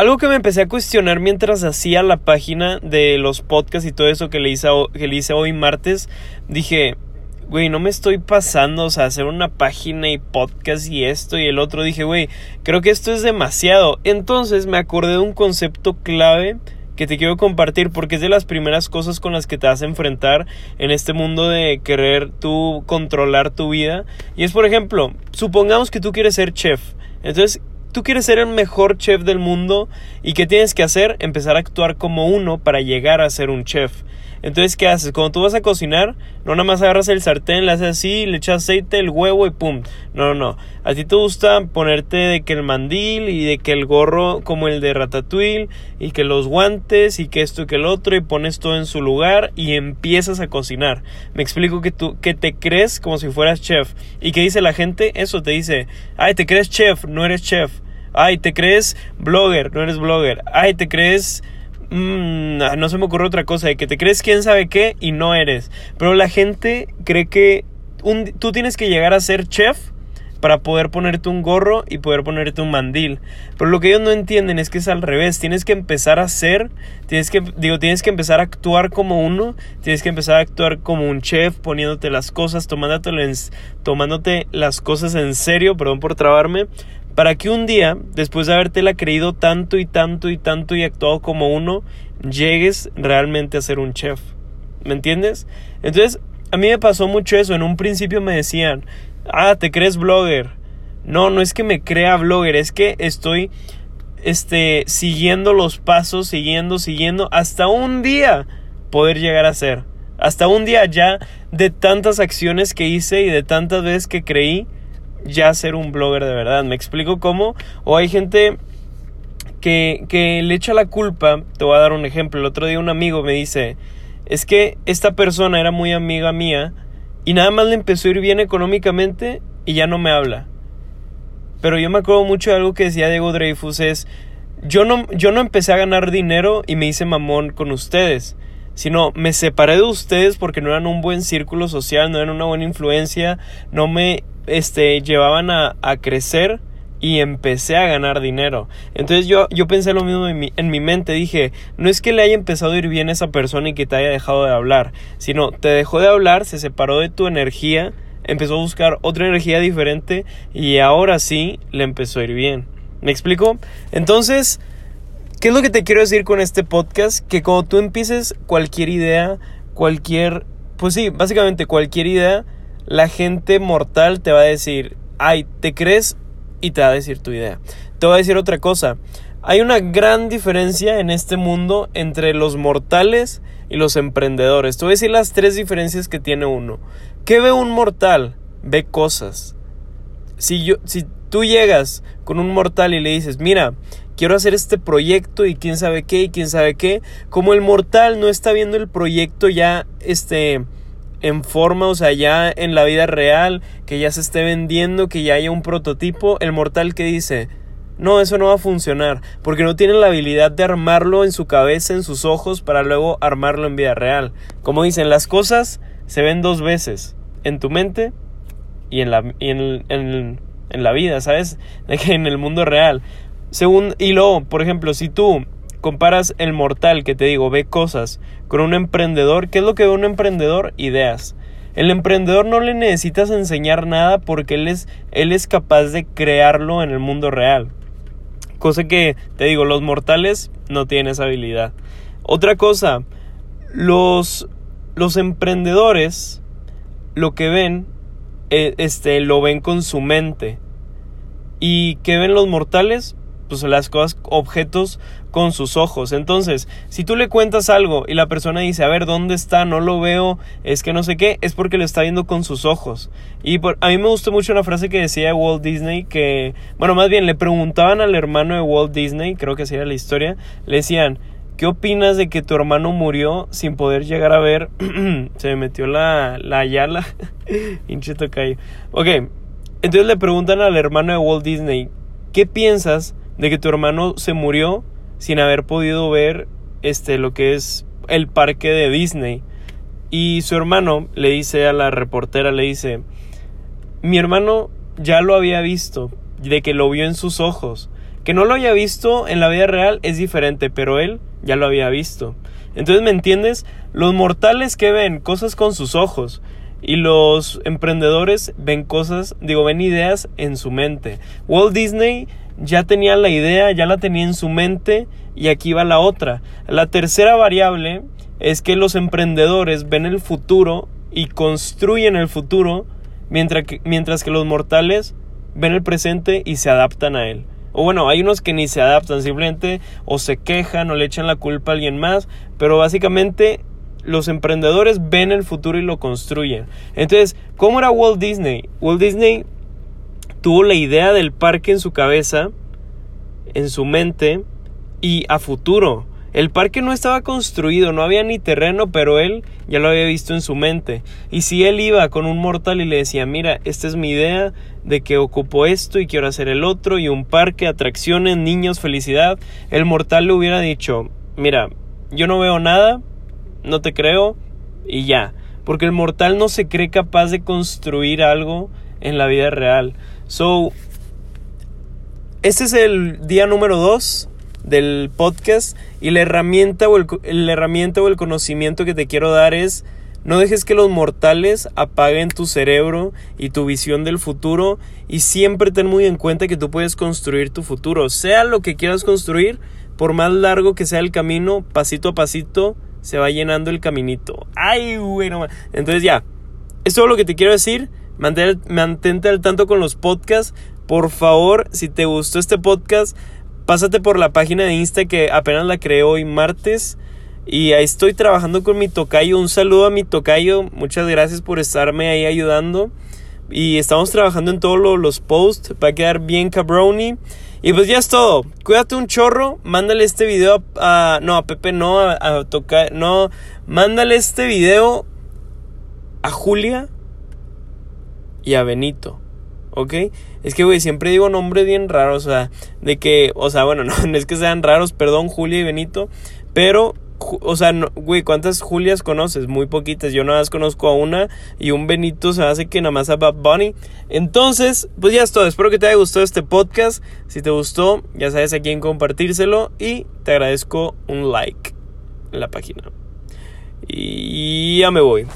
algo que me empecé a cuestionar mientras hacía la página de los podcasts y todo eso que le hice, que le hice hoy martes, dije, güey, no me estoy pasando, o sea, hacer una página y podcast y esto y el otro. Dije, güey, creo que esto es demasiado. Entonces me acordé de un concepto clave que te quiero compartir porque es de las primeras cosas con las que te vas a enfrentar en este mundo de querer tú controlar tu vida. Y es, por ejemplo, supongamos que tú quieres ser chef. Entonces, tú quieres ser el mejor chef del mundo y ¿qué tienes que hacer? Empezar a actuar como uno para llegar a ser un chef. Entonces, ¿qué haces? Cuando tú vas a cocinar, no nada más agarras el sartén, le haces así, le echas aceite, el huevo y pum. No, no, no. A ti te gusta ponerte de que el mandil y de que el gorro como el de Ratatouille y que los guantes y que esto y que el otro y pones todo en su lugar y empiezas a cocinar. Me explico que tú que te crees como si fueras chef. ¿Y qué dice la gente? Eso te dice, "Ay, te crees chef, no eres chef." Ay, te crees blogger, no eres blogger. Ay, te crees Mm, no se me ocurre otra cosa, de que te crees quién sabe qué y no eres. Pero la gente cree que un, tú tienes que llegar a ser chef para poder ponerte un gorro y poder ponerte un mandil. Pero lo que ellos no entienden es que es al revés. Tienes que empezar a ser, tienes que, digo, tienes que empezar a actuar como uno, tienes que empezar a actuar como un chef, poniéndote las cosas, tomándote, tomándote las cosas en serio, perdón por trabarme, para que un día, después de habértela creído tanto y tanto y tanto y actuado como uno, llegues realmente a ser un chef. ¿Me entiendes? Entonces, a mí me pasó mucho eso. En un principio me decían, ah, ¿te crees blogger? No, no es que me crea blogger, es que estoy este, siguiendo los pasos, siguiendo, siguiendo, hasta un día poder llegar a ser. Hasta un día ya de tantas acciones que hice y de tantas veces que creí, ya ser un blogger de verdad. ¿Me explico cómo? O hay gente que, que le echa la culpa. Te voy a dar un ejemplo. El otro día un amigo me dice, es que esta persona era muy amiga mía y nada más le empezó a ir bien económicamente y ya no me habla. Pero yo me acuerdo mucho de algo que decía Diego Dreyfus es, yo no, yo no empecé a ganar dinero y me hice mamón con ustedes, sino me separé de ustedes porque no eran un buen círculo social, no eran una buena influencia, no me este, llevaban a, a crecer y empecé a ganar dinero. Entonces yo, yo pensé lo mismo en mi, en mi, mente, dije, no es que le haya empezado a ir bien a esa persona y que te haya dejado de hablar, sino te dejó de hablar, se separó de tu energía, empezó a buscar otra energía diferente y ahora sí le empezó a ir bien. ¿Me explico? Entonces, ¿qué es lo que te quiero decir con este podcast? Que cuando tú empieces cualquier idea, cualquier, pues sí, básicamente cualquier idea, la gente mortal te va a decir, ay, ¿te crees? Y te va a decir tu idea. Te voy a decir otra cosa. Hay una gran diferencia en este mundo entre los mortales y los emprendedores. Te voy a decir las tres diferencias que tiene uno. ¿Qué ve un mortal? Ve cosas. Si, yo, si tú llegas con un mortal y le dices, mira, quiero hacer este proyecto y quién sabe qué y quién sabe qué, como el mortal no está viendo el proyecto ya, este, en forma, o sea, ya en la vida real, que ya se esté vendiendo, que ya haya un prototipo, el mortal que dice, no, eso no va a funcionar, porque no tiene la habilidad de armarlo en su cabeza, en sus ojos, para luego armarlo en vida real. Como dicen, las cosas se ven dos veces, en tu mente y en la, en, en la vida, ¿sabes? En el mundo real. Según, y luego, por ejemplo, si tú comparas el mortal que te digo, ve cosas, con un emprendedor, ¿qué es lo que ve un emprendedor? Ideas. El emprendedor no le necesitas enseñar nada porque él es, él es capaz de crearlo en el mundo real. Cosa que, te digo, los mortales no tienen esa habilidad. Otra cosa, los, los emprendedores lo que ven, eh, este, lo ven con su mente. ¿Y qué ven los mortales? Pues las cosas, objetos con sus ojos. Entonces, si tú le cuentas algo y la persona dice, a ver, ¿dónde está? No lo veo, es que no sé qué, es porque lo está viendo con sus ojos. Y por, a mí me gustó mucho una frase que decía Walt Disney, que, bueno, más bien le preguntaban al hermano de Walt Disney, creo que sería la historia, le decían, ¿qué opinas de que tu hermano murió sin poder llegar a ver? Se me metió la, la yala, hincheto Ok, entonces le preguntan al hermano de Walt Disney, ¿qué piensas de que tu hermano se murió sin haber podido ver este lo que es el parque de Disney. Y su hermano le dice a la reportera, le dice, mi hermano ya lo había visto, de que lo vio en sus ojos, Que no lo haya visto en la vida real es diferente, pero él ya lo había visto. Entonces, ¿me entiendes? Los mortales que ven cosas con sus ojos y los emprendedores ven cosas, digo, ven ideas en su mente. Walt Disney ya tenía la idea, ya la tenía en su mente y aquí va la otra. La tercera variable es que los emprendedores ven el futuro y construyen el futuro mientras que, mientras que los mortales ven el presente y se adaptan a él. O bueno, hay unos que ni se adaptan, simplemente o se quejan o le echan la culpa a alguien más, pero básicamente los emprendedores ven el futuro y lo construyen. Entonces, ¿cómo era Walt Disney? Walt Disney tuvo la idea del parque en su cabeza, en su mente y a futuro. El parque no estaba construido, no había ni terreno, pero él ya lo había visto en su mente. Y si él iba con un mortal y le decía, mira, esta es mi idea de que ocupo esto y quiero hacer el otro, y un parque, atracciones, niños, felicidad, el mortal le hubiera dicho, mira, yo no veo nada, no te creo, y ya. Porque el mortal no se cree capaz de construir algo en la vida real. So, este es el día número 2 del podcast y la herramienta, o el, la herramienta o el conocimiento que te quiero dar es no dejes que los mortales apaguen tu cerebro y tu visión del futuro y siempre ten muy en cuenta que tú puedes construir tu futuro. Sea lo que quieras construir, por más largo que sea el camino, pasito a pasito se va llenando el caminito. Ay, bueno. Entonces ya, esto es todo lo que te quiero decir. Mantente al tanto con los podcasts. Por favor, si te gustó este podcast, pásate por la página de Insta que apenas la creé hoy martes. Y ahí estoy trabajando con mi tocayo. Un saludo a mi tocayo. Muchas gracias por estarme ahí ayudando. Y estamos trabajando en todos los posts. Va a quedar bien cabroni. Y pues ya es todo. Cuídate un chorro. Mándale este video a. no, a Pepe no, a, a tocar. No. Mándale este video a Julia y a Benito. ¿Ok? Es que, güey, siempre digo nombres bien raros, o sea, de que, o sea, bueno, no, es que sean raros, perdón, Julia y Benito, pero, o sea, güey, ¿cuántas Julias conoces? Muy poquitas, yo nada más conozco a una y un Benito se hace que nada más a Bad Bunny. Entonces, pues ya es todo, espero que te haya gustado este podcast, si te gustó, ya sabes a quién compartírselo y te agradezco un like en la página. Y ya me voy.